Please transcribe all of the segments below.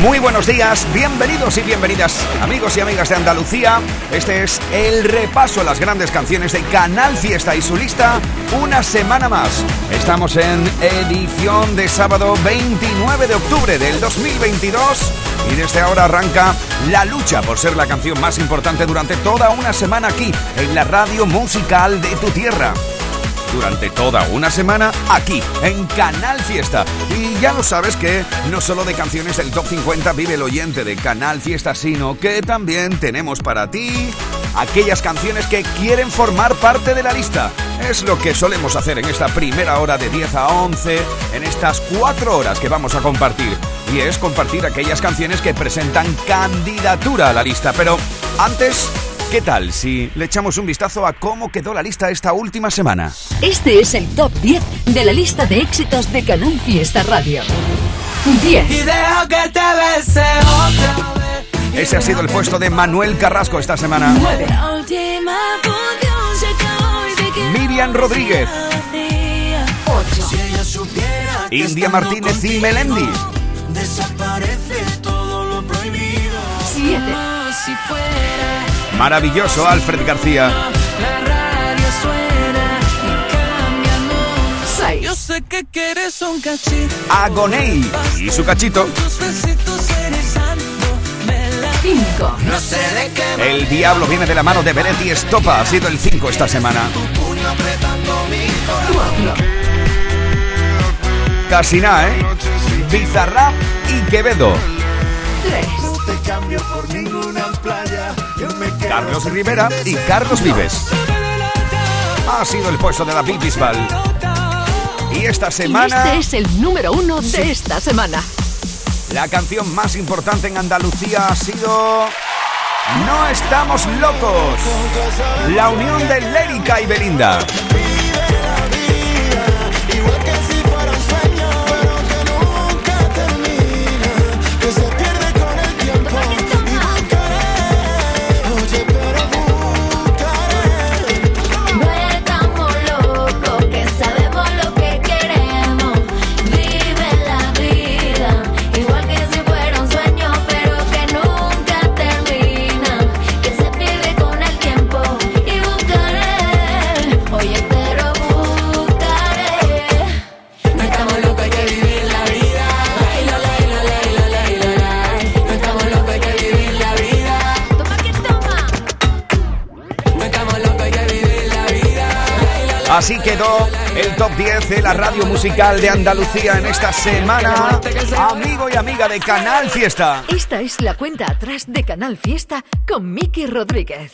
Muy buenos días, bienvenidos y bienvenidas, amigos y amigas de Andalucía. Este es el repaso a las grandes canciones de Canal Fiesta y su lista, una semana más. Estamos en edición de sábado 29 de octubre del 2022 y desde ahora arranca la lucha por ser la canción más importante durante toda una semana aquí, en la radio musical de tu tierra durante toda una semana aquí en Canal Fiesta. Y ya lo sabes que no solo de canciones del Top 50 vive el oyente de Canal Fiesta, sino que también tenemos para ti aquellas canciones que quieren formar parte de la lista. Es lo que solemos hacer en esta primera hora de 10 a 11, en estas cuatro horas que vamos a compartir. Y es compartir aquellas canciones que presentan candidatura a la lista. Pero antes ¿Qué tal si le echamos un vistazo a cómo quedó la lista esta última semana? Este es el top 10 de la lista de éxitos de Canal Fiesta Radio. 10. Ese ha sido el puesto de Manuel Carrasco esta semana. 9. Miriam Rodríguez. 8. India Martínez y Melendi. 7. Maravilloso Alfred García. 6. Yo sé que quieres un cachito. Agoney y su cachito. La 5. no sé de qué El diablo viene de la mano de Beretti Estopa. Ha sido el 5 esta semana. puño apretando mi 4. Bizarrap y Quevedo. 3. Carlos Rivera y Carlos Vives. Ha sido el puesto de David Bisbal. Y esta Y semana, este es el número 1 de esta semana. la canción más importante en Andalucía ha sido... No estamos locos. La unión de Lérica y Belinda. Así quedó el top 10 de la radio musical de Andalucía en esta semana. Amigo y amiga de Canal Fiesta. Esta es la cuenta atrás de Canal Fiesta con Miki Rodríguez.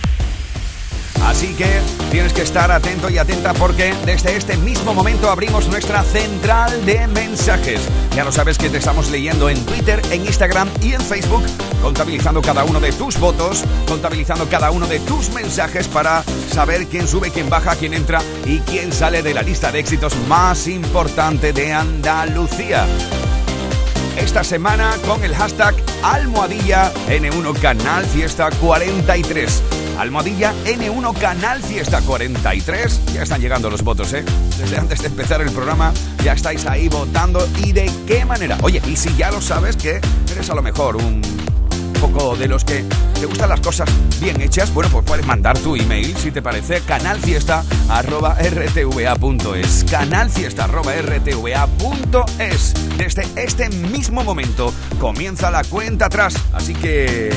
Así que tienes que estar atento y atenta porque desde este mismo momento abrimos nuestra central de mensajes. Ya lo sabes que te estamos leyendo en Twitter, en Instagram y en Facebook, contabilizando cada uno de tus votos, contabilizando cada uno de tus mensajes para saber quién sube, quién baja, quién entra y quién sale de la lista de éxitos más importante de Andalucía esta semana con el hashtag almohadilla N1 Canal Fiesta 43. Almohadilla N1 Canal Fiesta 43. Ya están llegando los votos, ¿eh? Desde antes de empezar el programa ya estáis ahí votando y de qué manera. Oye, y si ya lo sabes que eres a lo mejor un poco de los que te gustan las cosas bien hechas, bueno, pues puedes mandar tu email si te parece canalfiesta@rtva.es. canalfiesta@rtva.es. Desde este mismo momento comienza la cuenta atrás, así que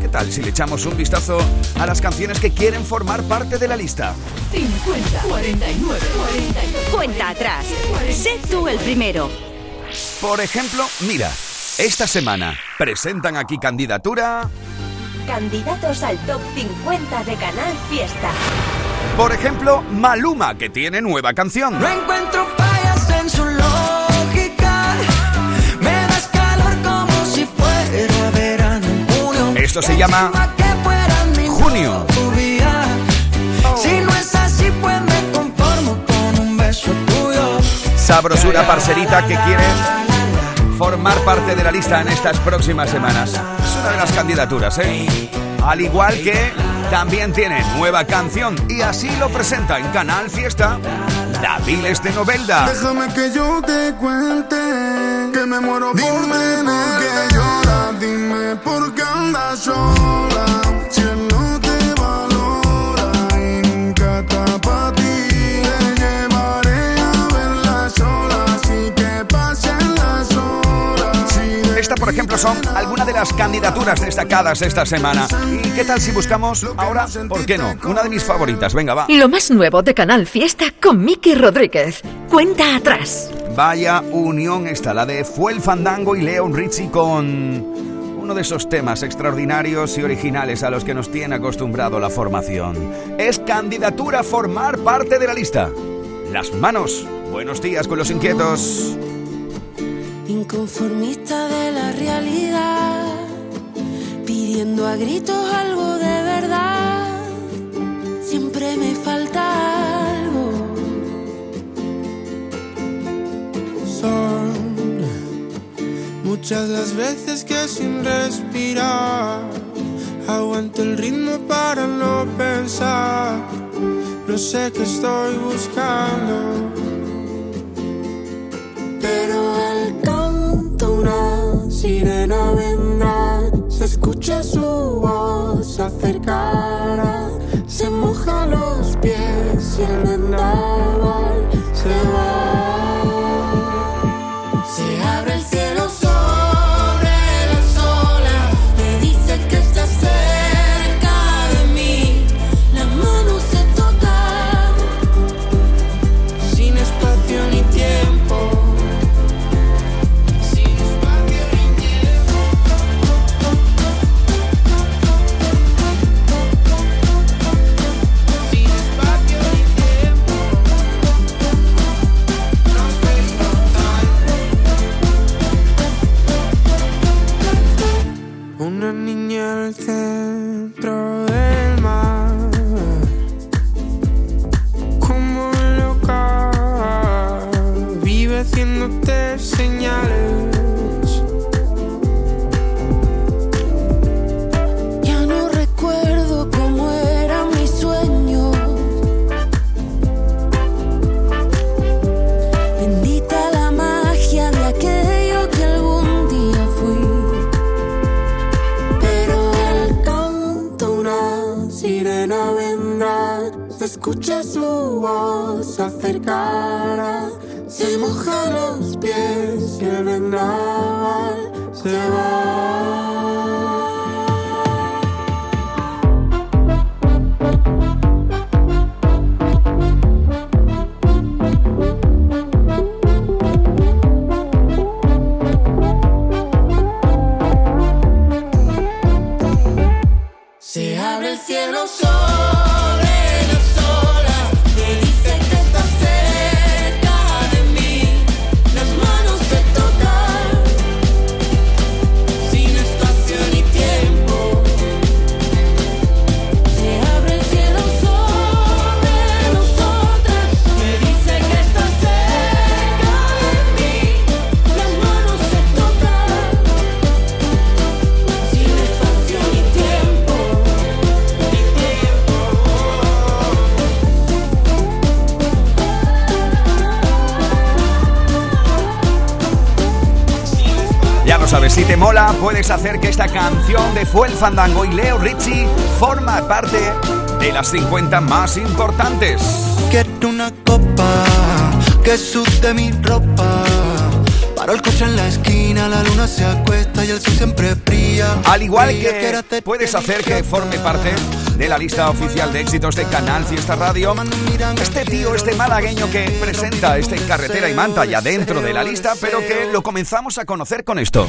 ¿qué tal si le echamos un vistazo a las canciones que quieren formar parte de la lista? 50, 49, 49. Cuenta atrás. Sé tú el primero. Por ejemplo, mira, esta semana presentan aquí candidatura Candidatos al top 50 de Canal Fiesta. Por ejemplo, Maluma, que tiene nueva canción. No encuentro fallas en su lógica. Me das calor como si fuera verano en junio. Esto se llama Junio. Si no es así, pues me conformo con un beso tuyo. Sabrosura parcerita que quiere formar parte de la lista en estas próximas semanas. Es una de las candidaturas, ¿eh? Al igual que también tiene nueva canción y así lo presenta en Canal Fiesta Daviles de Novelda. Déjame que yo te cuente que me muero por dime dime por qué andas sola. Ejemplo, son algunas de las candidaturas destacadas esta semana. ¿Y qué tal si buscamos ahora, por qué no? Una de mis favoritas, venga, va. Lo más nuevo de Canal Fiesta con Miki Rodríguez. Cuenta atrás. Vaya unión esta, la de Fuel Fandango y Leon Richie con uno de esos temas extraordinarios y originales a los que nos tiene acostumbrado la formación. Es candidatura a formar parte de la lista. Las manos. Buenos días con los inquietos. Inconformista de la realidad, pidiendo a gritos algo de verdad. Siempre me falta algo. Son muchas las veces que sin respirar aguanto el ritmo para no pensar. No sé qué estoy buscando. Sirena vendrá, se escucha su voz acercará, se moja los pies y el vendaval se va. Escucha su voz acercará, se moja los pies y el vendaval se va. Puedes hacer que esta canción de Fuel Fandango y Leo Richie forma parte de las 50 más importantes. Quiero una copa que sude mi ropa. Paro el coche en la esquina, la luna se acuesta y el sol siempre brilla. Al igual que puedes hacer que forme parte de la lista oficial de éxitos de Canal Fiesta Radio. Este tío, este malagueño que presenta este Carretera y Manta ya dentro de la lista, pero que lo comenzamos a conocer con esto.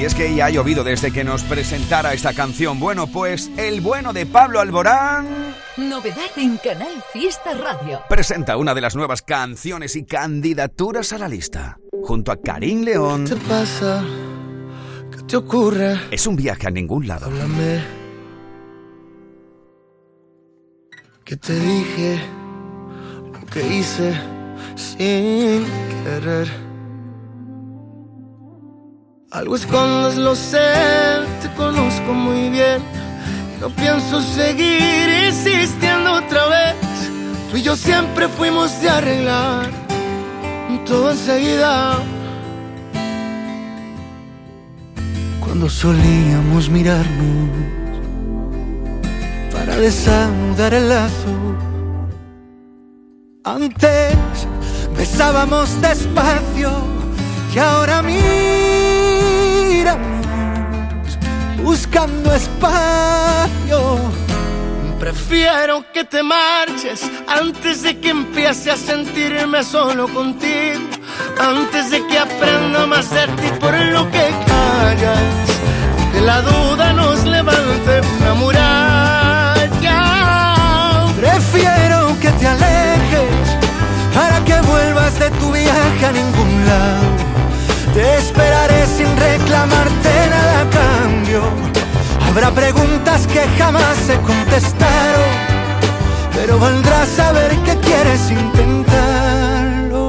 Y es que ya ha llovido desde que nos presentara esta canción. Bueno, pues el bueno de Pablo Alborán Novedad en Canal Fiesta Radio. presenta una de las nuevas canciones y candidaturas a la lista. Junto a Karim León, ¿Qué te pasa? ¿Qué te ocurre? es un viaje a ningún lado. Háblame. ¿Qué te dije? Que hice sin querer. Algo escondes, lo sé, te conozco muy bien. No pienso seguir insistiendo otra vez. Tú y yo siempre fuimos de arreglar todo enseguida. Cuando solíamos mirarnos para desanudar el lazo. Antes besábamos despacio y ahora buscando espacio. Prefiero que te marches antes de que empiece a sentirme solo contigo. Antes de que aprenda más de ti por lo que callas. Que la duda nos levante una muralla. Prefiero que te alejes para que vuelvas de tu viaje a ningún lado. Habrá preguntas que jamás se contestaron, pero valdrá saber que quieres intentarlo.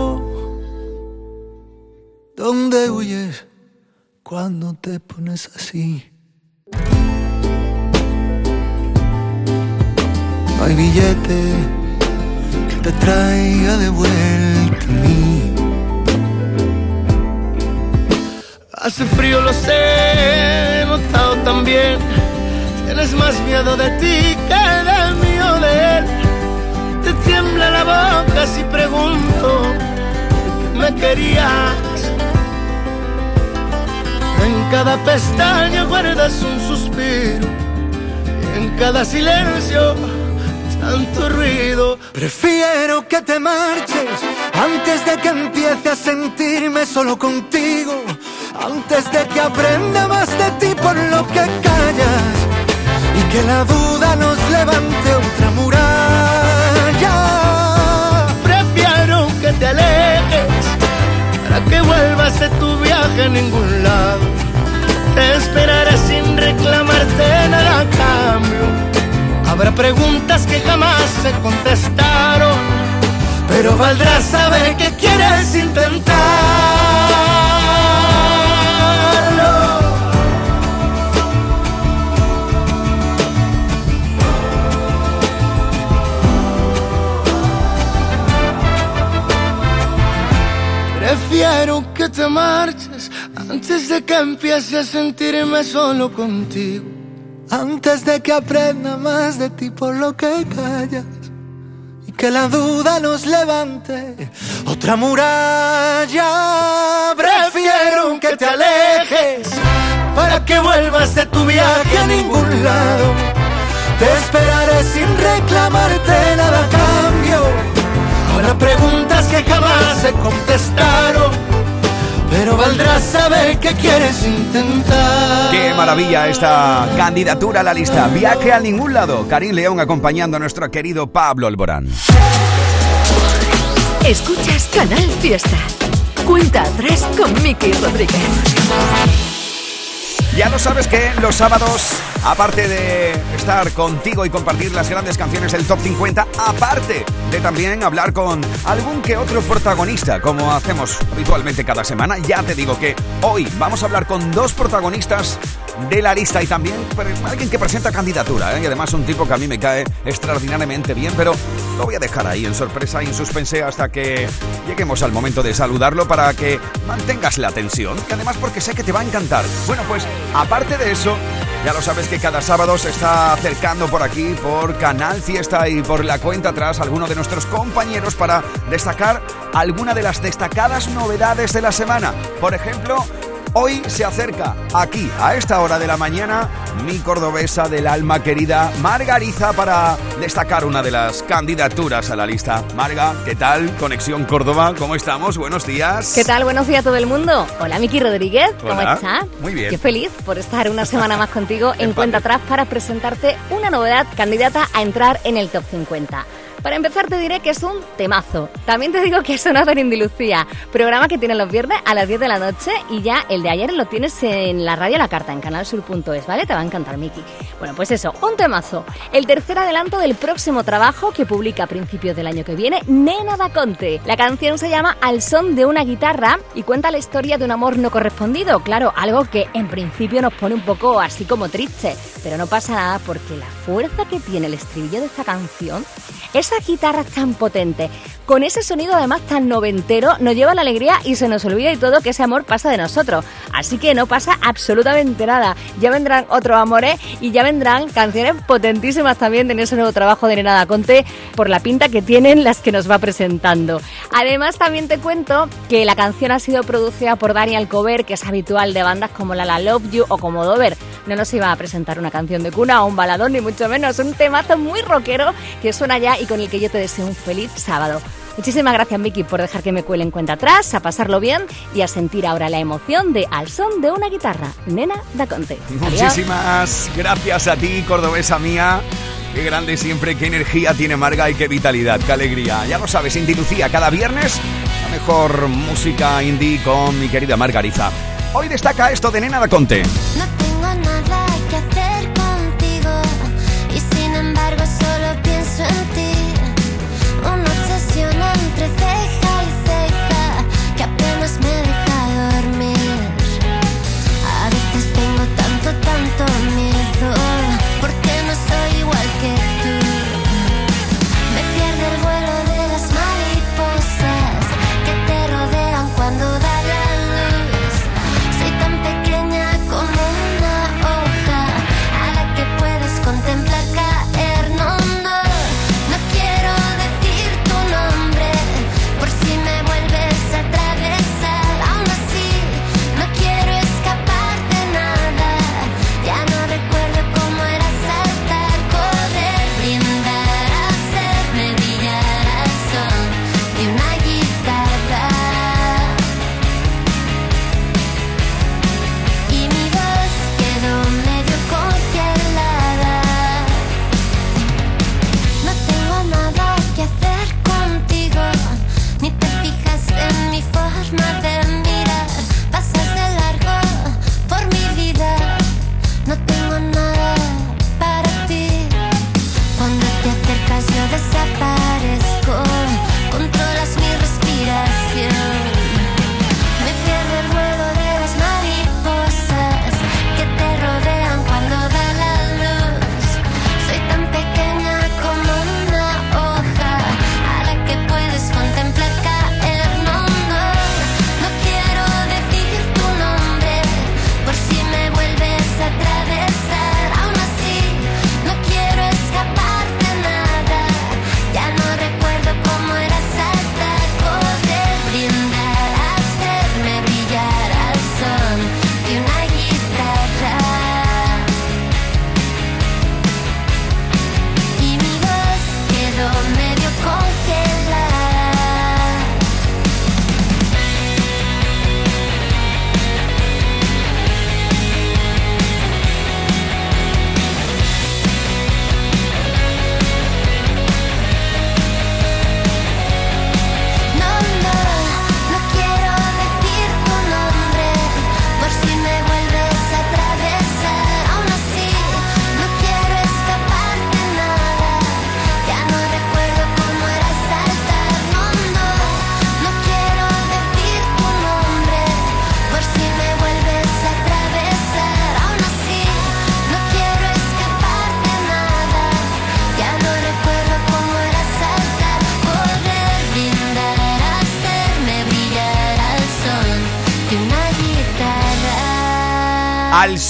¿Dónde huyes cuando te pones así? No hay billete que te traiga de vuelta a mí. Hace frío, lo sé, he notado también. Tienes más miedo de ti que del mío de él. Te tiembla la boca si pregunto me querías. En cada pestaña guardas un suspiro. Y en cada silencio tanto ruido. Prefiero que te marches antes de que empiece a sentirme solo contigo. Antes de que aprenda más de ti por lo que callas y que la duda nos levante otra muralla. Prefiero que te alejes para que vuelvas de tu viaje a ningún lado. Te esperaré sin reclamarte nada a cambio. Habrá preguntas que jamás se contestaron, pero valdrá saber que quieres intentarlo. Prefiero que te marches antes de que empiece a sentirme solo contigo. Antes de que aprenda más de ti por lo que callas y que la duda nos levante otra muralla. Prefiero que te alejes para que vuelvas de tu viaje a ningún lado. Te esperaré sin reclamarte nada a cambio. Habrá preguntas que jamás se contestaron, pero valdrá saber que quieres intentar. Qué maravilla esta candidatura a la lista. Viaje a ningún lado. Karim León acompañando a nuestro querido Pablo Alborán. Escuchas Canal Fiesta. Cuenta atrás con Miki Rodríguez. Ya lo sabes que los sábados, aparte de estar contigo y compartir las grandes canciones del Top 50, aparte de también hablar con algún que otro protagonista, como hacemos habitualmente cada semana, ya te digo que hoy vamos a hablar con dos protagonistas de la lista y también alguien que presenta candidatura, ¿eh? y además un tipo que a mí me cae extraordinariamente bien, pero lo voy a dejar ahí en sorpresa y en suspense hasta que lleguemos al momento de saludarlo para que mantengas la atención, que además porque sé que te va a encantar. Bueno, pues aparte de eso, ya lo sabes que cada sábado se está acercando por aquí, por Canal Fiesta y por la cuenta atrás, alguno de nuestros compañeros para destacar alguna de las destacadas novedades de la semana. Por ejemplo, Hoy se acerca aquí, a esta hora de la mañana, mi cordobesa del alma querida, Margariza, para destacar una de las candidaturas a la lista. Marga, ¿qué tal? Conexión Córdoba, ¿cómo estamos? Buenos días. ¿Qué tal? Buenos días a todo el mundo. Hola, Miki Rodríguez. ¿Cómo Hola. estás? Muy bien. Qué feliz por estar una semana más contigo en Cuenta. Atrás para presentarte una novedad candidata a entrar en el Top 50. Para empezar te diré que es un temazo. También te digo que sonado en Indilucía, programa que tiene los viernes a las 10 de la noche y ya el de ayer lo tienes en la radio La Carta, en canalsur.es, ¿vale? Te va a encantar, Miki. Bueno, pues eso, un temazo. El tercer adelanto del próximo trabajo que publica a principios del año que viene, Nena da Conte. La canción se llama Al son de una guitarra y cuenta la historia de un amor no correspondido. Claro, algo que en principio nos pone un poco así como triste, pero no pasa nada porque la fuerza que tiene el estribillo de esta canción, esa guitarra tan potente, con ese sonido además tan noventero, nos lleva la alegría y se nos olvida y todo que ese amor pasa de nosotros. Así que no pasa absolutamente nada. Ya vendrán otros amores y ya vendrán canciones potentísimas también en ese nuevo trabajo de Nenada Conte por la pinta que tienen las que nos va presentando. Además también te cuento que la canción ha sido producida por Dani Alcover, que es habitual de bandas como La La Love You o como Dover. No nos iba a presentar una canción de cuna o un baladón, ni mucho menos. Un temazo muy rockero que suena ya y con el que yo te deseo un feliz sábado. Muchísimas gracias, Miki, por dejar que me cuele en cuenta atrás, a pasarlo bien y a sentir ahora la emoción de Al son de una guitarra. Nena da Conte. Adiós. Muchísimas gracias a ti, cordobesa mía. Qué grande siempre, qué energía tiene Marga y qué vitalidad, qué alegría. Ya lo sabes, Inti Lucía, cada viernes la mejor música indie con mi querida Margariza. Hoy destaca esto de Nena da Conte. No tengo nada que hacer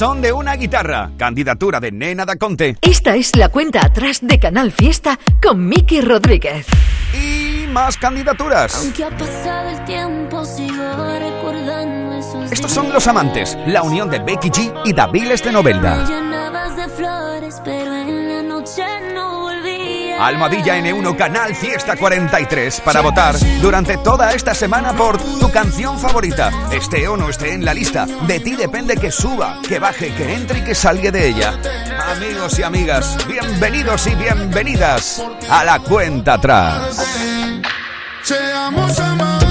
son de una guitarra, candidatura de Nena da Conte. Esta es la cuenta atrás de Canal Fiesta con Miki Rodríguez. Y más candidaturas. Aunque ha pasado el tiempo, sigo recordando esos Estos son Los Amantes, la unión de Becky G y Daviles de Me Novelda. Almohadilla N1 Canal Fiesta 43 para votar durante toda esta semana por tu canción favorita. Esté o no esté en la lista, de ti depende que suba, que baje, que entre y que salga de ella. Amigos y amigas, bienvenidos y bienvenidas a la cuenta atrás. Seamos amantes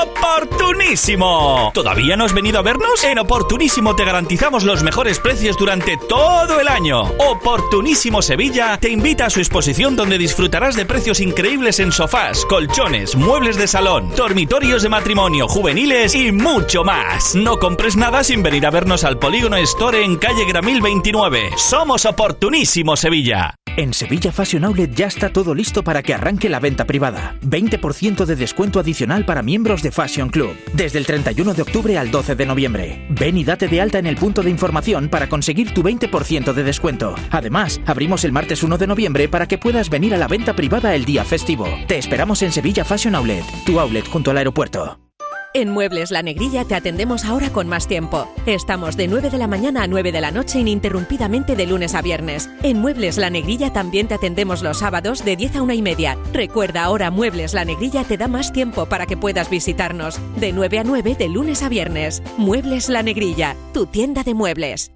¡Oportunísimo! ¿Todavía no has venido a vernos? En Oportunísimo te garantizamos los mejores precios durante todo el año. Oportunísimo Sevilla te invita a su exposición donde disfrutarás de precios increíbles en sofás, colchones, muebles de salón, dormitorios de matrimonio, juveniles y mucho más. No compres nada sin venir a vernos al Polígono Store en calle Gramil 29. Somos Oportunísimo Sevilla. En Sevilla Fashion Outlet ya está todo listo para que arranque la venta privada. 20% de descuento adicional para miembros de Fashion Club. Desde el 31 de octubre al 12 de noviembre. Ven y date de alta en el punto de información para conseguir tu 20% de descuento. Además, abrimos el martes 1 de noviembre para que puedas venir a la venta privada el día festivo. Te esperamos en Sevilla Fashion Outlet, tu outlet junto al aeropuerto. En Muebles La Negrilla te atendemos ahora con más tiempo. Estamos de 9 de la mañana a 9 de la noche ininterrumpidamente de lunes a viernes. En Muebles La Negrilla también te atendemos los sábados de 10 a 1 y media. Recuerda ahora Muebles La Negrilla te da más tiempo para que puedas visitarnos. De 9 a 9 de lunes a viernes. Muebles La Negrilla, tu tienda de muebles.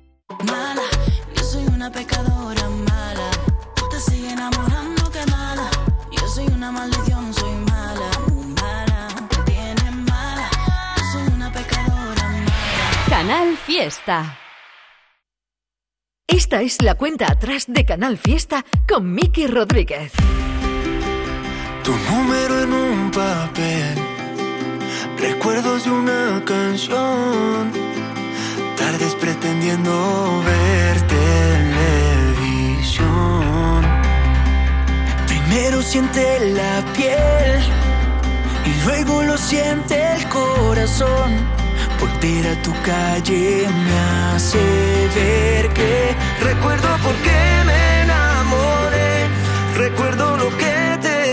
Canal Fiesta. Esta es la cuenta atrás de Canal Fiesta con Miki Rodríguez. Tu número en un papel, recuerdos de una canción, tardes pretendiendo ver televisión. Primero siente la piel y luego lo siente el corazón. Volver a tu calle me hace ver que recuerdo por qué me enamoré, recuerdo lo que te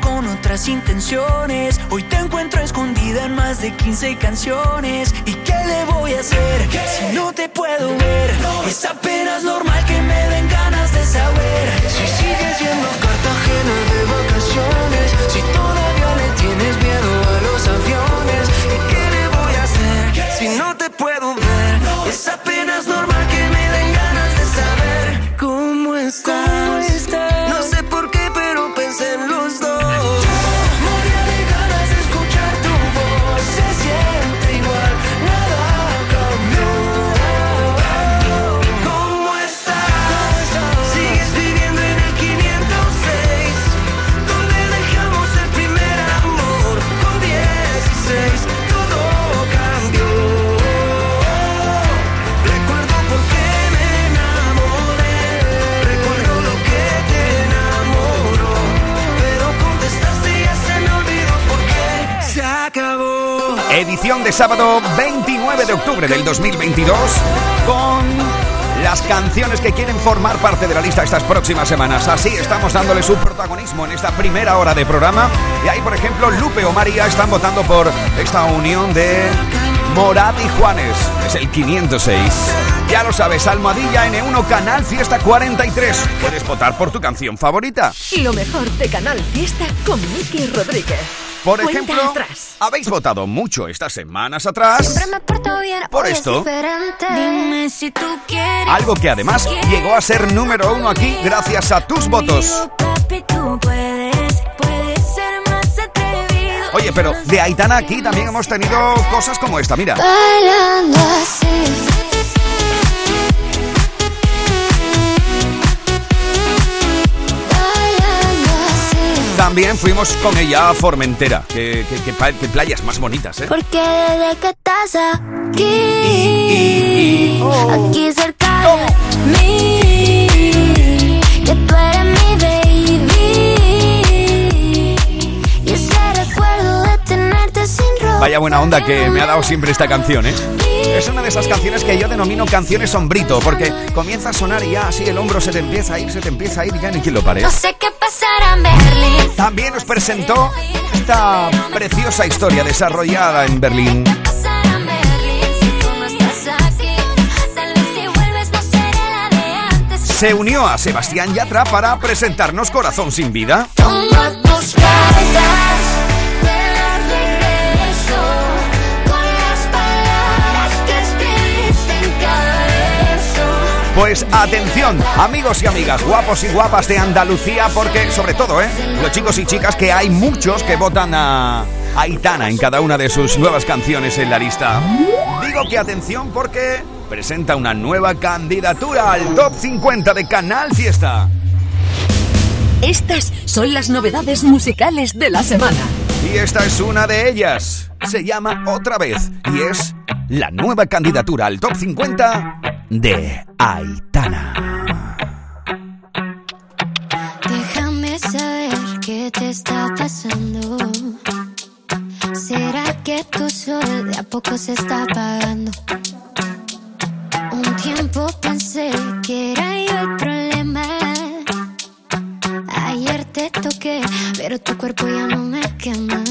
con otras intenciones. Hoy te encuentro escondida en más de 15 canciones. ¿Y qué le voy a hacer si no te puedo ver? Es apenas normal que me den ganas de saber. Si sigues yendo a Cartagena de vacaciones. Si todavía le tienes miedo a los aviones. ¿Y qué le voy a hacer si no te puedo ver? Es apenas Edición de sábado 29 de octubre del 2022 con las canciones que quieren formar parte de la lista estas próximas semanas. Así estamos dándole su protagonismo en esta primera hora de programa. Y ahí, por ejemplo, Lupe o María están votando por esta unión de Morat y Juanes. Es el 506. Ya lo sabes, Almohadilla N1 Canal Fiesta 43. Puedes votar por tu canción favorita. Lo mejor de Canal Fiesta con Miki Rodríguez. Por Cuenta ejemplo, atrás. habéis votado mucho estas semanas atrás. Por esto. Dime si tú quieres. Algo que además llegó a ser número uno aquí gracias a tus votos. Papi, tú puedes, puedes ser más atrevido. Oye, pero de Aitana aquí también hemos tenido cosas como esta, mira. Bailando así. También fuimos con ella a Formentera. Que playas más bonitas, ¿eh? Porque desde que estás aquí, aquí cerca de mí, que tú eres mi baby. Y ese recuerdo de tenerte sin ropa. Vaya buena onda que me ha dado siempre esta canción, ¿eh? Es una de esas canciones que yo denomino canciones sombrito, porque comienza a sonar y ya así el hombro se te empieza a ir, se te empieza a ir y ya ni quien lo pare. No sé qué pasará en Berlín. También nos presentó esta preciosa historia desarrollada en Berlín. Se unió a Sebastián Yatra para presentarnos Corazón sin vida. Toma tus cartas, Pues atención, amigos y amigas, guapos y guapas de Andalucía, porque sobre todo, ¿eh? Los chicos y chicas que hay muchos que votan a Aitana en cada una de sus nuevas canciones en la lista. Digo que atención porque presenta una nueva candidatura al Top 50 de Canal Fiesta. Estas son las novedades musicales de la semana. Y esta es una de ellas. Se llama Otra vez y es la nueva candidatura al Top 50 de Aitana. Déjame saber qué te está pasando. ¿Será que tu sol de a poco se está apagando? Un tiempo pensé que era yo el problema. Ayer te toqué, pero tu cuerpo ya no me quema.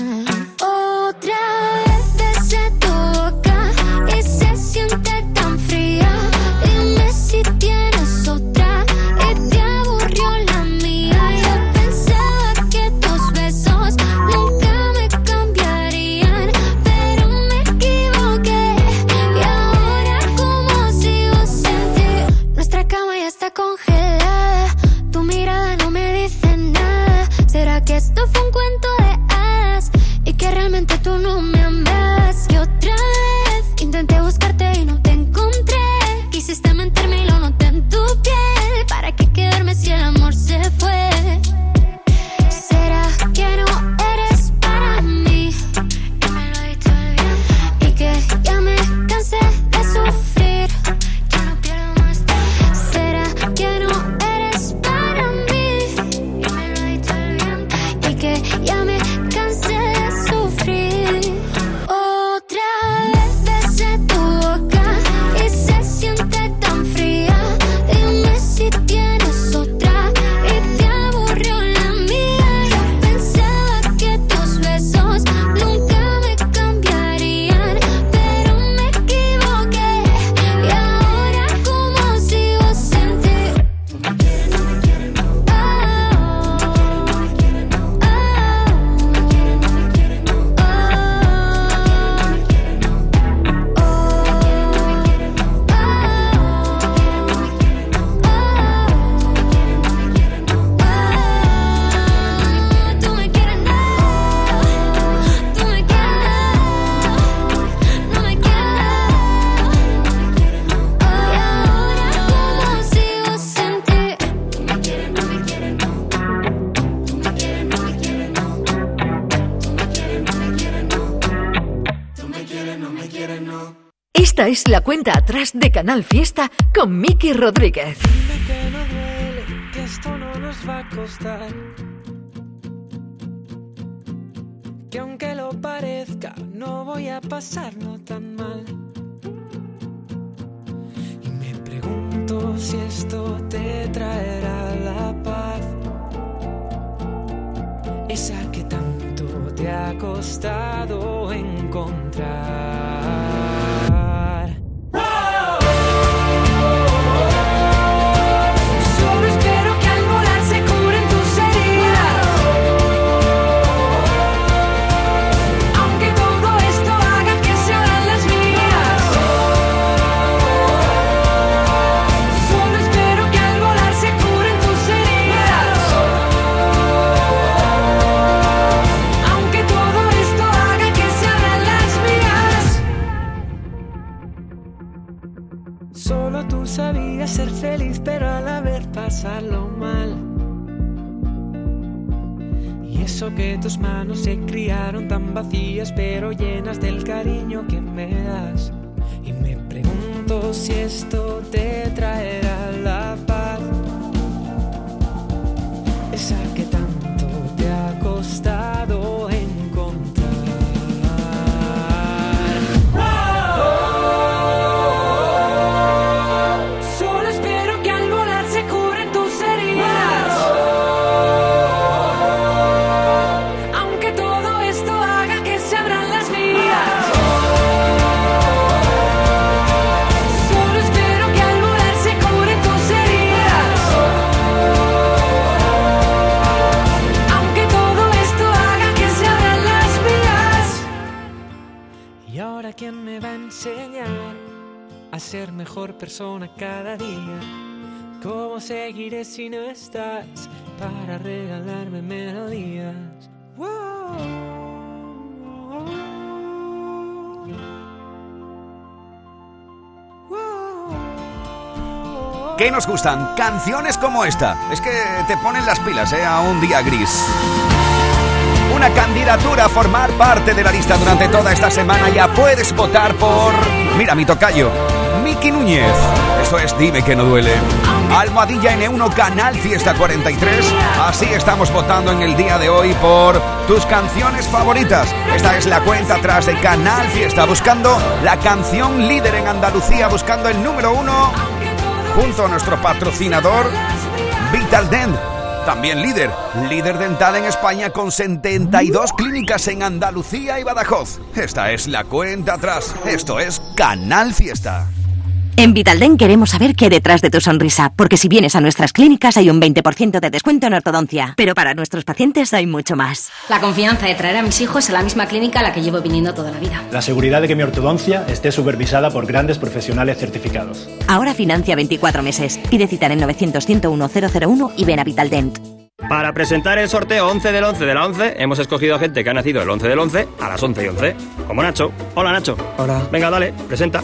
La cuenta atrás de Canal Fiesta con Miki Rodríguez. Dime que no duele, que esto no nos va a costar. Que aunque lo parezca, no voy a pasarlo tan mal. Y me pregunto si esto te traerá la paz. Esa que tanto te ha costado se criaron tan vacías, pero llenas del cariño que me das. Y me pregunto si esto te traerá mejor persona cada día. ¿Cómo seguiré si no estás para regalarme melodías? ¿Qué nos gustan? Canciones como esta. Es que te ponen las pilas, ¿eh? A un día gris. Una candidatura a formar parte de la lista durante toda esta semana. Ya puedes votar por. Mira, mi tocayo. Miki Núñez. Esto es Dime que no duele. Almohadilla N1 Canal Fiesta 43. Así estamos votando en el día de hoy por tus canciones favoritas. Esta es la cuenta atrás de Canal Fiesta, buscando la canción líder en Andalucía, buscando el número uno junto a nuestro patrocinador Vital Dent. También líder, líder dental en España con 72 clínicas en Andalucía y Badajoz. Esta es la cuenta atrás. Esto es Canal Fiesta. En Vitalden queremos saber qué hay detrás de tu sonrisa, porque si vienes a nuestras clínicas hay un 20% de descuento en ortodoncia, pero para nuestros pacientes hay mucho más. La confianza de traer a mis hijos a la misma clínica a la que llevo viniendo toda la vida. La seguridad de que mi ortodoncia esté supervisada por grandes profesionales certificados. Ahora financia 24 meses. Pide cita en el 900 101 001 y ven a Vitaldent. Para presentar el sorteo 11 del 11 de la 11, hemos escogido a gente que ha nacido el 11 del 11 a las 11 y 11. Como Nacho. Hola, Nacho. Hola. Venga, dale, presenta.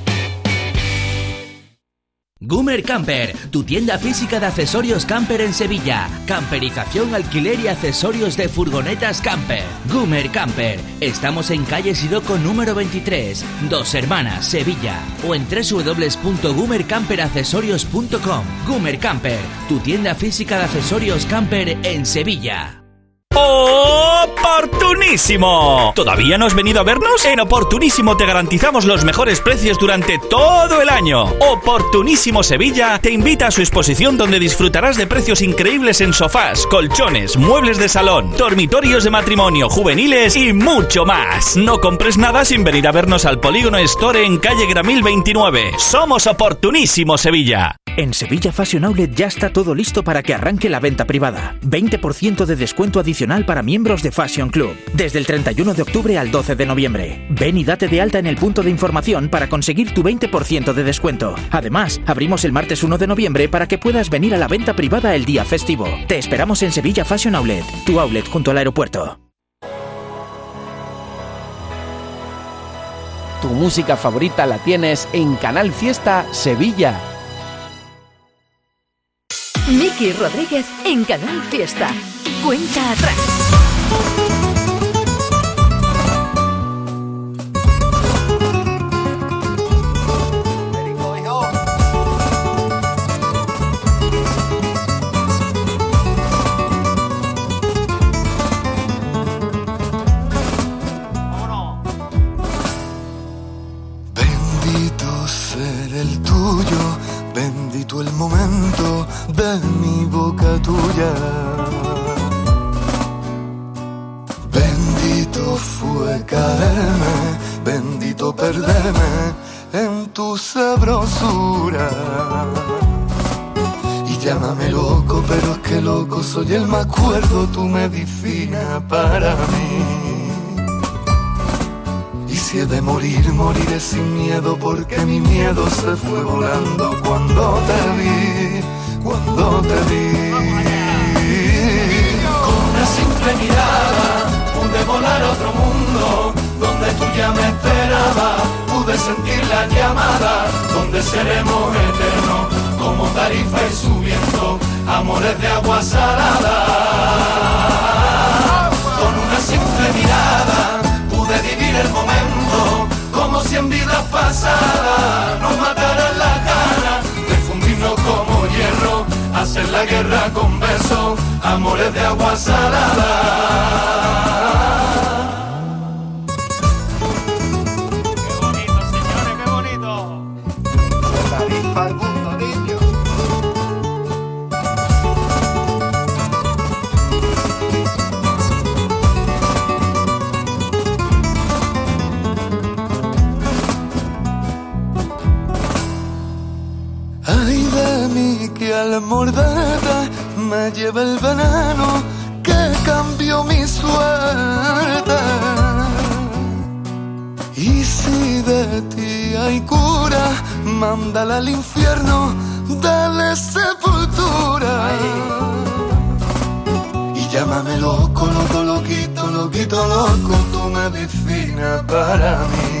Gumer Camper, tu tienda física de accesorios camper en Sevilla. Camperización, alquiler y accesorios de furgonetas camper. Gumer Camper. Estamos en calle Siroco número 23, Dos Hermanas, Sevilla. O en www.gumercamperaccesorios.com. Gumer Camper, tu tienda física de accesorios camper en Sevilla. ¡Oportunísimo! ¿Todavía no has venido a vernos? En Oportunísimo te garantizamos los mejores precios durante todo el año. Oportunísimo Sevilla te invita a su exposición donde disfrutarás de precios increíbles en sofás, colchones, muebles de salón, dormitorios de matrimonio, juveniles y mucho más. No compres nada sin venir a vernos al Polígono Store en calle Gramil 29. Somos Oportunísimo Sevilla. En Sevilla Fashion Outlet ya está todo listo para que arranque la venta privada. 20% de descuento adicional para miembros de Fashion Club. Desde el 31 de octubre al 12 de noviembre. Ven y date de alta en el punto de información para conseguir tu 20% de descuento. Además, abrimos el martes 1 de noviembre para que puedas venir a la venta privada el día festivo. Te esperamos en Sevilla Fashion Outlet, tu outlet junto al aeropuerto. Tu música favorita la tienes en Canal Fiesta Sevilla. Miki Rodríguez en Canal Fiesta. Cuenta atrás. De mi boca tuya. Bendito fue caerme, bendito perderme en tu sabrosura. Y llámame loco, pero es que loco soy el más cuerdo, tu medicina para mí. Y si he de morir, moriré sin miedo porque mi miedo se fue volando cuando te vi, cuando te vi. Con una simple mirada pude volar a otro mundo donde tú ya me esperabas. Pude sentir la llamada donde seremos eternos como tarifa y subiendo amores de agua salada. Con una simple mirada pude vivir el momento como si en vidas pasadas nos mataran las hacer la guerra con besos, amores de agua salada. Al morderte me lleva el veneno que cambió mi suerte. Y si de ti hay cura, mándala al infierno, dale sepultura. Y llámame loco, loco, loquito, loquito, loco, tu medicina para mí.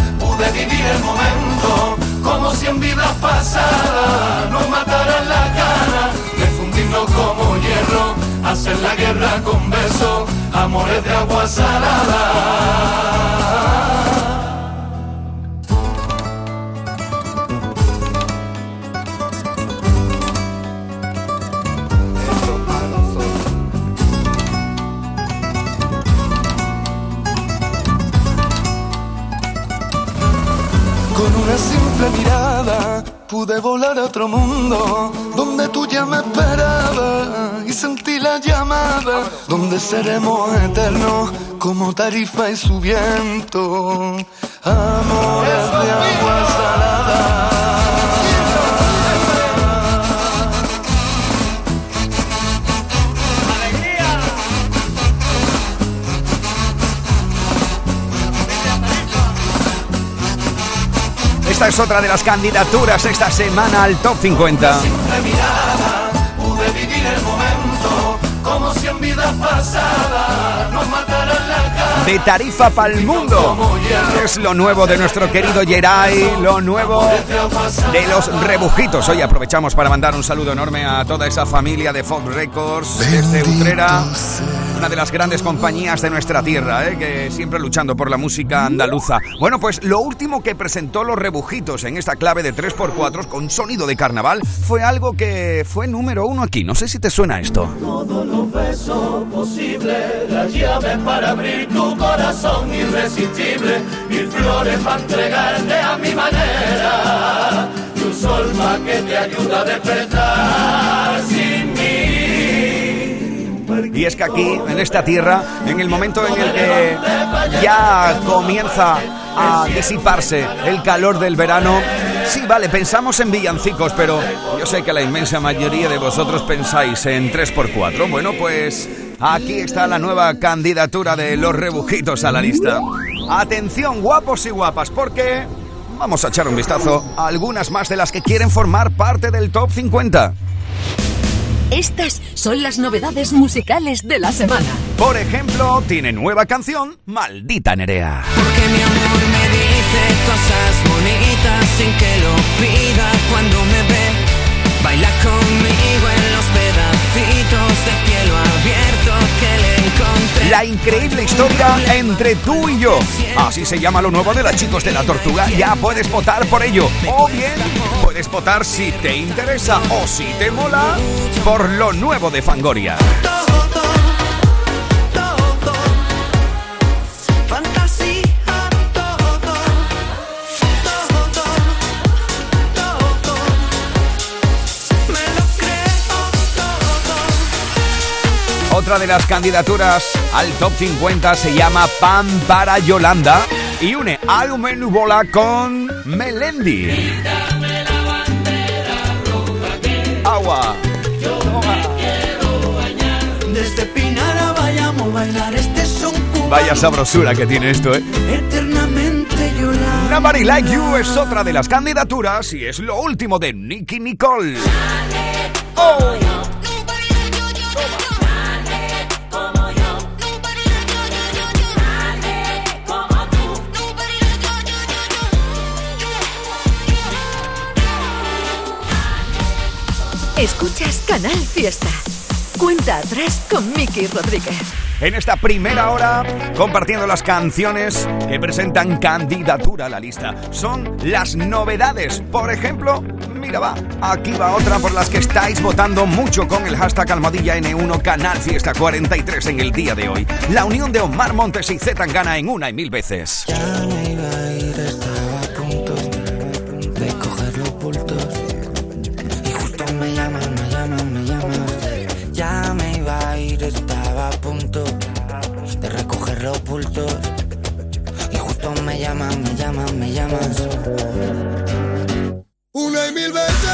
vivir el momento como si en vidas pasadas nos mataran las ganas de fundirnos como hierro, hacer la guerra con besos, amores de agua salada. Simple mirada pude volar a otro mundo donde tú ya me esperabas y sentí la llamada donde seremos eternos como tarifa y su viento. Amores de agua salada. Esta es otra de las candidaturas esta semana al Top 50. Simple mirada pude vivir el momento como si en vidas pasadas nos mataran la cara. De Tarifa para el mundo. Es lo nuevo de nuestro querido Jerai, lo nuevo de los rebujitos. Hoy aprovechamos para mandar un saludo enorme a toda esa familia de Fox Records desde Utrera, una de las grandes compañías de nuestra tierra, ¿eh? que siempre luchando por la música andaluza. Bueno, pues lo último que presentó los rebujitos en esta clave de 3x4 con sonido de carnaval fue algo que fue número uno aquí. No sé si te suena esto. Todo lo los besos posibles, la llave para abrir tu corazón irresistible, mil flores para entregarte a mi manera, tu sol más que te ayuda a despertar sin mí. Y es que aquí, en esta tierra, en el momento en el que ya comienza a disiparse el calor del verano, sí, vale, pensamos en villancicos, pero yo sé que la inmensa mayoría de vosotros pensáis en 3x4. Bueno, pues aquí está la nueva candidatura de los rebujitos a la lista. Atención, guapos y guapas, porque vamos a echar un vistazo a algunas más de las que quieren formar parte del top 50. Estas son las novedades musicales de la semana. Por ejemplo, tiene nueva canción, Maldita Nerea. Porque mi amor me dice cosas bonitas sin que lo pida cuando me ve. Baila conmigo en los pedacitos de cielo La increíble historia entre tú y yo. Así se llama lo nuevo de las chicos de la tortuga. Ya puedes votar por ello. O bien puedes votar si te interesa o si te mola por lo nuevo de Fangoria. Otra de las candidaturas al top 50 se llama Pan para Yolanda y une a Bola con Melendi. Agua. Desde Pinara vayamos bailar este son. Vaya sabrosura que tiene esto, ¿eh? Eternamente. Nobody Like You es otra de las candidaturas y es lo último de Nicky Nicole. Oh. Escuchas Canal Fiesta. Cuenta atrás con Miki Rodríguez. En esta primera hora, compartiendo las canciones que presentan candidatura a la lista. Son las novedades. Por ejemplo, mira va, aquí va otra por las que estáis votando mucho con el hashtag Almohadilla N1 Canal Fiesta 43 en el día de hoy. La unión de Omar Montes y Z Tangana en una y mil veces. Ya me justo me llaman, me llaman. Una y mil veces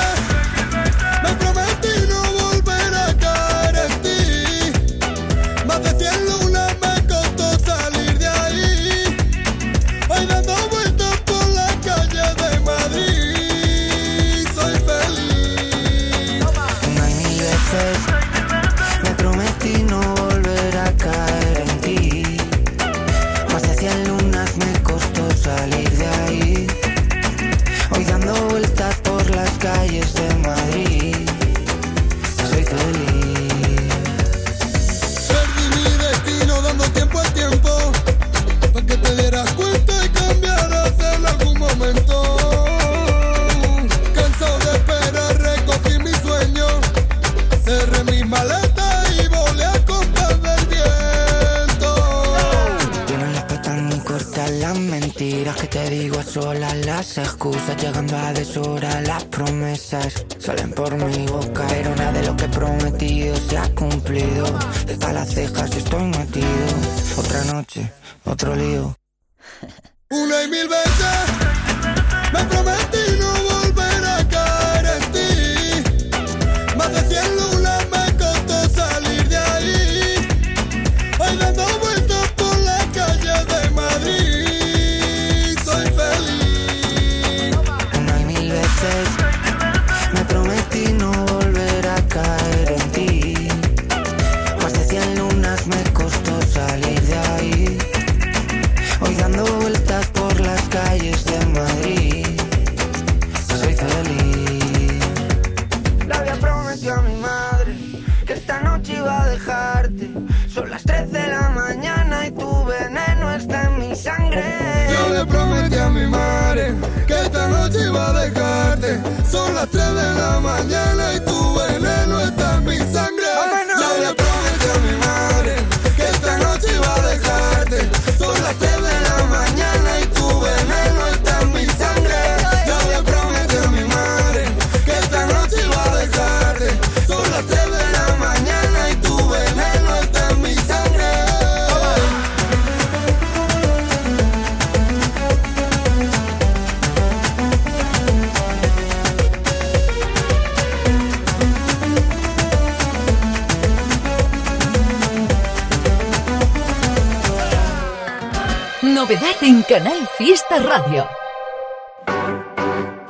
en Canal Fiesta Radio.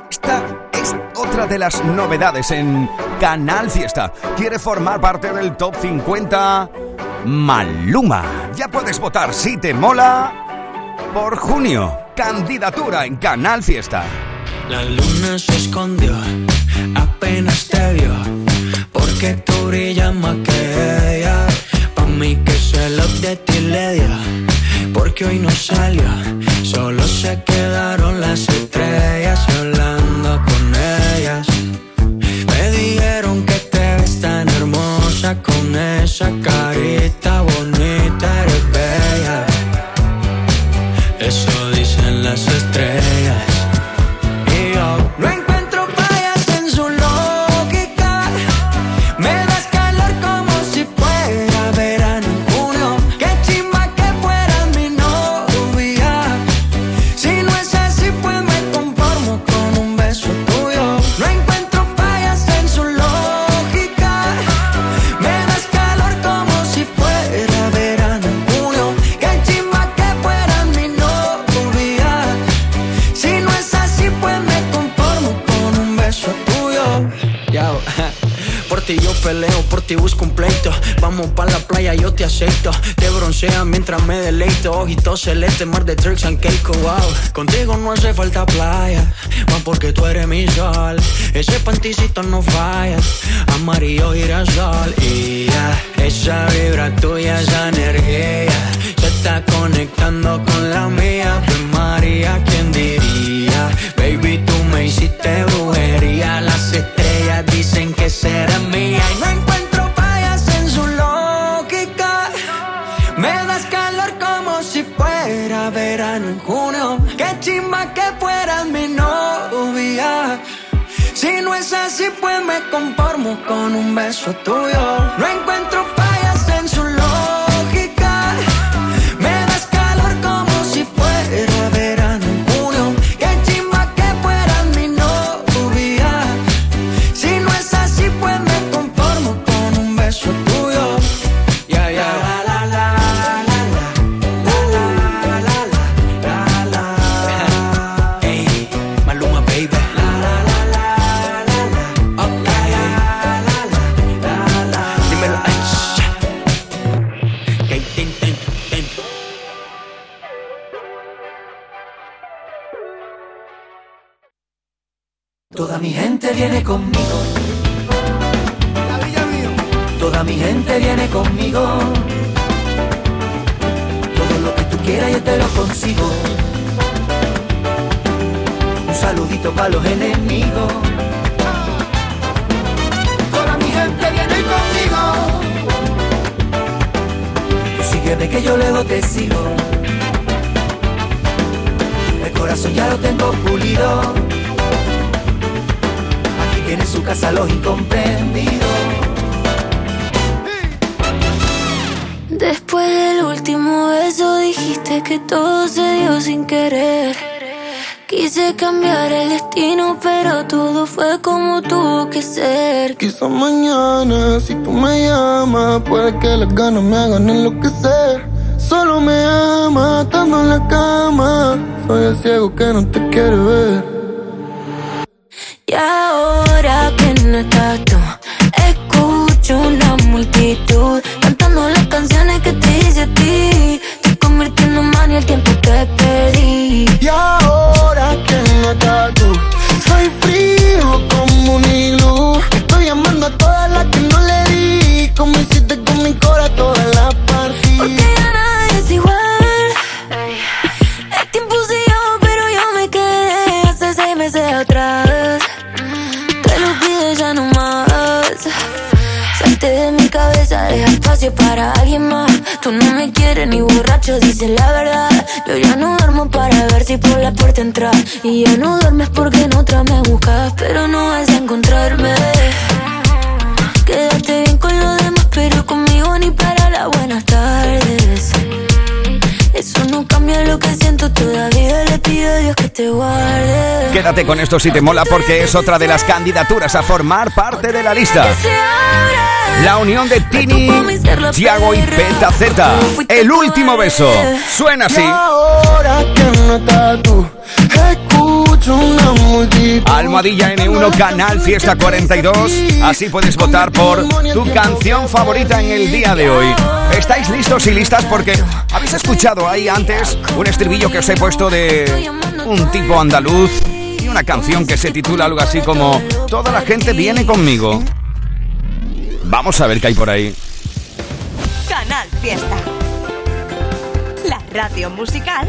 Esta es otra de las novedades en Canal Fiesta. ¿Quiere formar parte del top 50? Maluma. Ya puedes votar si te mola por junio. Candidatura en Canal Fiesta. La luna se escondió, apenas te vio, porque tú brillas más que ella. Pa' mí que se lo de ti le dio, porque hoy no salió, solo se quedaron las estrellas hablando con playa, yo te acepto. Te broncea mientras me deleito. Ojitos celeste, mar de tricks and cake, wow. Contigo no hace falta playa, más porque tú eres mi sol. Ese panticito no falla, amarillo girasol. Y ya, esa vibra tuya, esa energía, se está conectando con la mía. Pues María, ¿quién diría? Baby, tú me hiciste brujería. Las estrellas dicen que será Que fueras mi novia. Si no es así, pues me conformo con un beso tuyo. No encuentro viene conmigo. Toda mi gente viene conmigo. Todo lo que tú quieras yo te lo consigo. Un saludito para los enemigos. Toda mi gente viene conmigo. Tú sígueme que yo luego te sigo. El corazón ya lo tengo pulido. Tiene su casa los incomprendidos. Después del último beso dijiste que todo se dio sin querer. Quise cambiar el destino, pero todo fue como tuvo que ser. Quizás mañana, si tú me llamas, puede que las ganas me hagan enloquecer. Solo me ama, estando en la cama. Soy el ciego que no te quiere ver. Y ahora que no estás tú, escucho una multitud cantando las canciones que te hice a ti. Estoy convirtiendo en mania el tiempo que perdí. Y ahora que no estás tú, soy frío como un iglú. Estoy llamando a todas las que no le di. Como hiciste espacio para alguien más. Tú no me quieres ni borracho, dices la verdad. Yo ya no duermo para ver si por la puerta entras. Y ya no duermes porque en otra me buscas, pero no vas a encontrarme. Quédate bien con los demás, pero conmigo ni para las buenas tardes. Eso no cambia lo que siento, todavía le pido a Dios que te guarde. quédate con esto si te mola porque es otra de las candidaturas a formar parte de la lista. La unión de Tini, Tiago y Peta Z. El último beso. Suena así. Almohadilla N1 Canal Fiesta 42. Así puedes votar por tu canción favorita en el día de hoy. ¿Estáis listos y listas? Porque habéis escuchado ahí antes un estribillo que os he puesto de un tipo andaluz y una canción que se titula algo así como Toda la gente viene conmigo. Vamos a ver qué hay por ahí. Canal Fiesta. La radio musical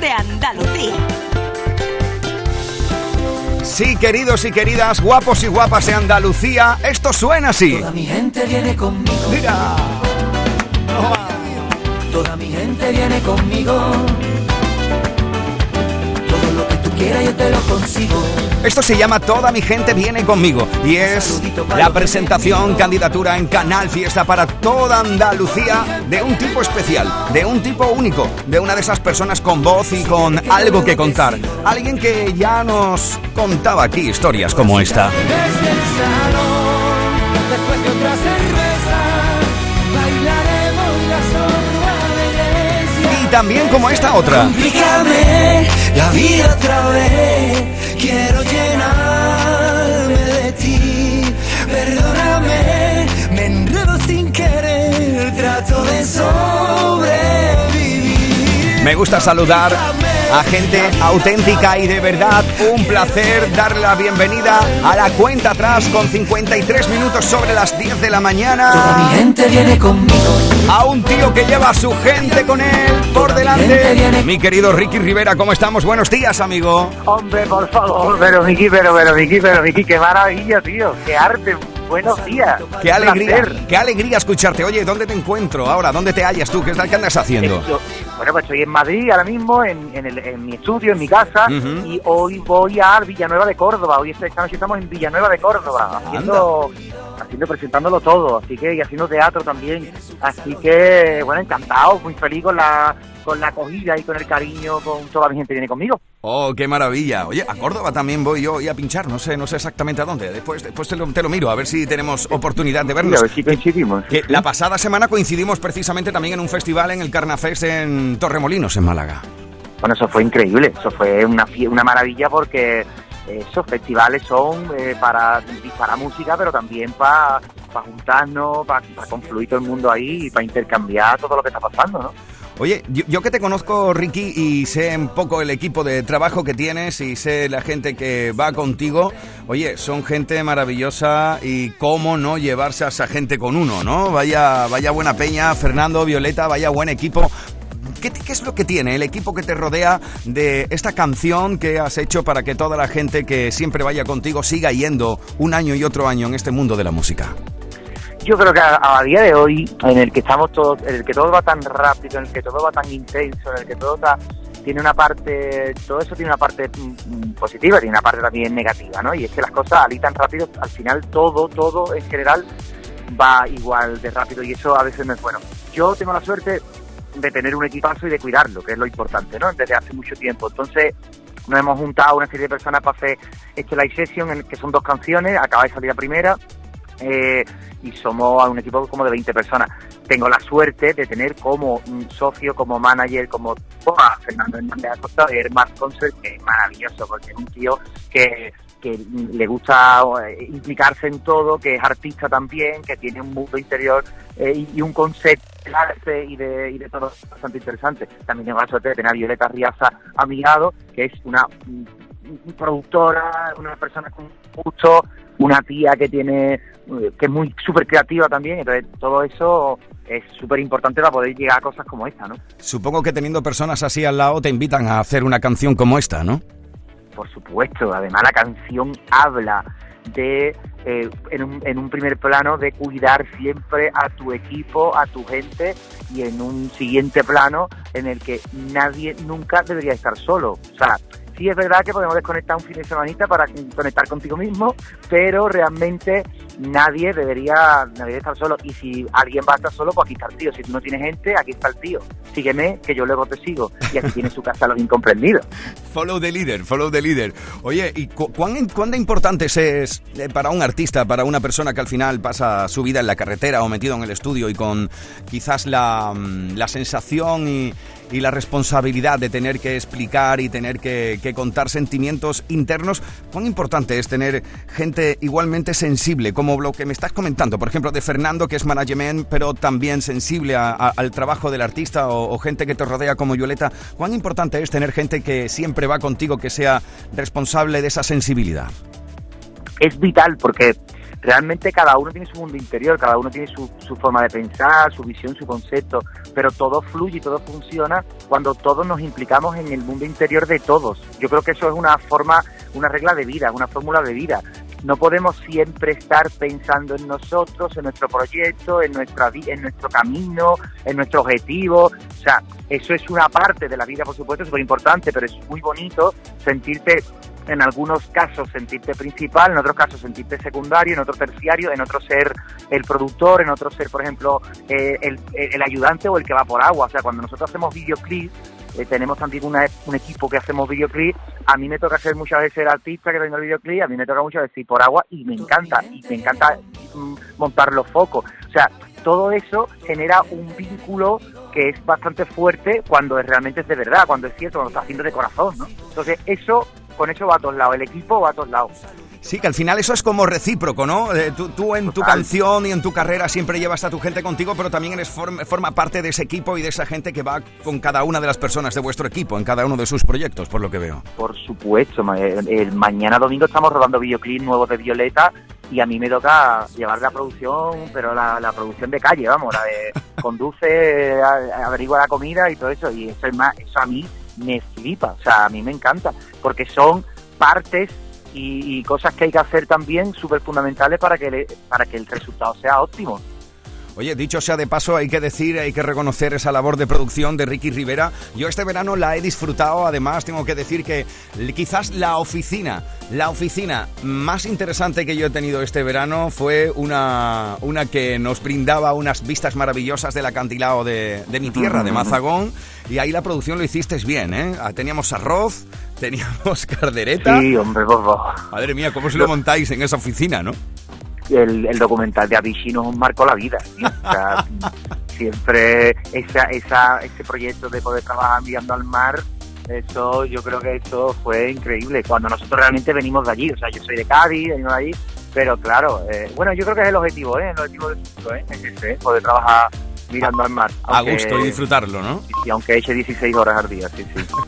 de Andalucía. Sí, queridos y queridas, guapos y guapas de Andalucía, esto suena así. Toda mi gente viene conmigo. Mira. Toda mi gente viene conmigo. Yo te lo consigo. Esto se llama Toda mi gente viene conmigo y es la presentación, candidatura en Canal Fiesta para toda Andalucía de un tipo especial, de un tipo único, de una de esas personas con voz y con algo que contar. Alguien que ya nos contaba aquí historias como esta. Desde el salón, también como esta otra. Complícame la vida otra vez. Quiero llenarme de ti. Perdóname, me enredo sin querer. Trato de sobrevivir. Me gusta saludar a gente auténtica y de verdad un placer darle la bienvenida a la cuenta atrás con 53 minutos sobre las 10 de la mañana. Toda mi gente viene conmigo. A un tío que lleva a su gente con él por delante. Mi querido Ricky Rivera, ¿cómo estamos? Buenos días, amigo. Hombre, por favor, pero Miki, pero, pero Miki, pero Miki, qué maravilla, tío. Qué arte. Buenos días. Qué alegría, qué alegría escucharte. Oye, ¿dónde te encuentro ahora? ¿Dónde te hallas tú? ¿Qué, tal- qué andas haciendo? Bueno, pues estoy en Madrid ahora mismo, en, en, el- en mi estudio, en mi casa, y hoy voy a Villanueva de Córdoba. Hoy esta noche estamos en Villanueva de Córdoba, haciendo, haciendo presentándolo todo, así que y haciendo teatro también. Así que, bueno, encantado, muy feliz con la con la acogida y con el cariño con toda mi gente que viene conmigo. Oh, qué maravilla. Oye, a Córdoba también voy yo a pinchar, no sé, no sé exactamente a dónde. Después, después te, lo, te lo miro, a ver si tenemos oportunidad de vernos. Sí, a ver si coincidimos. Que la pasada semana coincidimos precisamente también en un festival en el Carnafest en Torremolinos, en Málaga. Bueno, eso fue increíble, eso fue una, una maravilla porque esos festivales son eh, para disparar música, pero también para juntarnos, para confluir todo el mundo ahí y para intercambiar todo lo que está pasando, ¿no? Oye, yo, yo que te conozco, Ricky, y sé un poco el equipo de trabajo que tienes y sé la gente que va contigo, oye, son gente maravillosa y cómo no llevarse a esa gente con uno, ¿no? Vaya, vaya buena peña, Fernando, Violeta, vaya buen equipo. ¿Qué, es lo que tiene el equipo que te rodea de esta canción que has hecho para que toda la gente que siempre vaya contigo siga yendo un año y otro año en este mundo de la música? Yo creo que a, a día de hoy, en el que estamos todos, en el que todo va tan rápido, en el que todo va tan intenso, en el que todo está, tiene una parte, todo eso tiene una parte mm, mm, positiva, tiene una parte también negativa, ¿no? Y es que las cosas al ir tan rápido, al final todo, todo en general va igual de rápido y eso a veces no es bueno. Yo tengo la suerte de tener un equipazo y de cuidarlo, que es lo importante, ¿no? Desde hace mucho tiempo. Entonces, nos hemos juntado una serie de personas para hacer este live session, en el que son dos canciones, acaba de salir la primera, eh, y somos un equipo como de 20 personas. Tengo la suerte de tener como un socio, como manager, como a Fernando Hernández Acosta de Air Mass Concert, que es maravilloso, porque es un tío que, que le gusta eh, implicarse en todo, que es artista también, que tiene un mundo interior eh, y, un concepto de arte y de, todo bastante interesante. También tengo la suerte de tener a Violeta Riaza a mi lado, que es una productora, una persona con gusto, una tía que tiene eh, que es muy súper creativa también, entonces todo eso es súper importante para poder llegar a cosas como esta, ¿no? Supongo que teniendo personas así al lado te invitan a hacer una canción como esta, ¿no? Por supuesto, además la canción habla de, eh, en, un, en un primer plano, de cuidar siempre a tu equipo, a tu gente, y en un siguiente plano en el que nadie nunca debería estar solo. O sea, sí es verdad que podemos desconectar un fin de semanita para conectar contigo mismo, pero realmente nadie debería, debería estar solo. Y si alguien va a estar solo, pues aquí está el tío. Si tú no tienes gente, aquí está el tío. Sígueme, que yo luego te sigo. Y aquí tiene su casa los incomprendidos. Follow the leader, follow the leader. Oye, ¿y cu- cuán, cuán de importante es, es, eh, para un artista, para una persona que al final pasa su vida en la carretera o metido en el estudio y con quizás la, mm, la sensación y, y la responsabilidad de tener que explicar y tener que, que contar sentimientos internos? ¿Cuán importante es tener gente igualmente sensible, como lo que me estás comentando, por ejemplo, de Fernando, que es management, pero también sensible a- a- al trabajo del artista o, o gente que te rodea como Violeta? ¿Cuán importante es tener gente que siempre va contigo, que sea responsable de esa sensibilidad? es vital porque realmente cada uno tiene su mundo interior, cada uno tiene su, su forma de pensar, su visión, su concepto, pero todo fluye y todo funciona cuando todos nos implicamos en el mundo interior de todos. Yo creo que eso es una forma, una regla de vida, una fórmula de vida. No podemos siempre estar pensando en nosotros, en nuestro proyecto, en nuestra en nuestro camino, en nuestro objetivo. O sea, eso es una parte de la vida, por supuesto, súper importante, pero es muy bonito sentirte en algunos casos sentirte principal, en otros casos sentirte secundario, en otro terciario, en otro ser el productor, en otro ser, por ejemplo, eh, el, el ayudante o el que va por agua. O sea, cuando nosotros hacemos videoclips, eh, tenemos también una- un equipo que hacemos videoclips. A mí me toca ser muchas veces el artista que tengo el videoclip, a mí me toca muchas veces ir por agua y me encanta, y me encanta mm, montar los focos. O sea, todo eso genera un vínculo que es bastante fuerte cuando es- realmente es de verdad, cuando es cierto, cuando está haciendo de corazón, ¿no? Entonces, eso, con eso va a todos lados, el equipo va a todos lados. Sí, que al final eso es como recíproco, ¿no? Eh, tú, tú en tu Total. canción y en tu carrera siempre llevas a tu gente contigo, pero también eres form- forma parte de ese equipo y de esa gente que va con cada una de las personas de vuestro equipo, en cada uno de sus proyectos, por lo que veo. Por supuesto, ma- el, el mañana domingo estamos rodando videoclips nuevos de Violeta y a mí me toca llevar la producción, pero la, la producción de calle, vamos, la de conduce, averigua la comida y todo eso, y eso es más, eso a mí me flipa, o sea, a mí me encanta, porque son partes y, y cosas que hay que hacer también súper fundamentales para que, le- para que el resultado sea óptimo. Oye, dicho sea de paso, hay que decir, hay que reconocer esa labor de producción de Ricky Rivera. Yo este verano la he disfrutado, además tengo que decir que quizás la oficina, la oficina más interesante que yo he tenido este verano fue una, una que nos brindaba unas vistas maravillosas del acantilado de, de mi tierra, de Mazagón, y ahí la producción lo hiciste bien, ¿eh? Ah, Teníamos arroz, teníamos cardereta. Sí, hombre, por favor. Madre mía, ¿cómo se lo montáis en esa oficina, no? El, el documental de Avicii nos marcó la vida. tío. O sea, siempre esa, esa, ese proyecto de poder trabajar mirando al mar, eso yo creo que eso fue increíble. Cuando nosotros realmente venimos de allí, o sea, yo soy de Cádiz, venimos de allí, pero claro, eh, bueno, yo creo que es el objetivo, ¿eh? El objetivo del futuro, ¿eh? Es ese, ¿eh? poder trabajar mirando al mar. A gusto y disfrutarlo, ¿no? Y aunque eche 16 horas al día, sí, sí.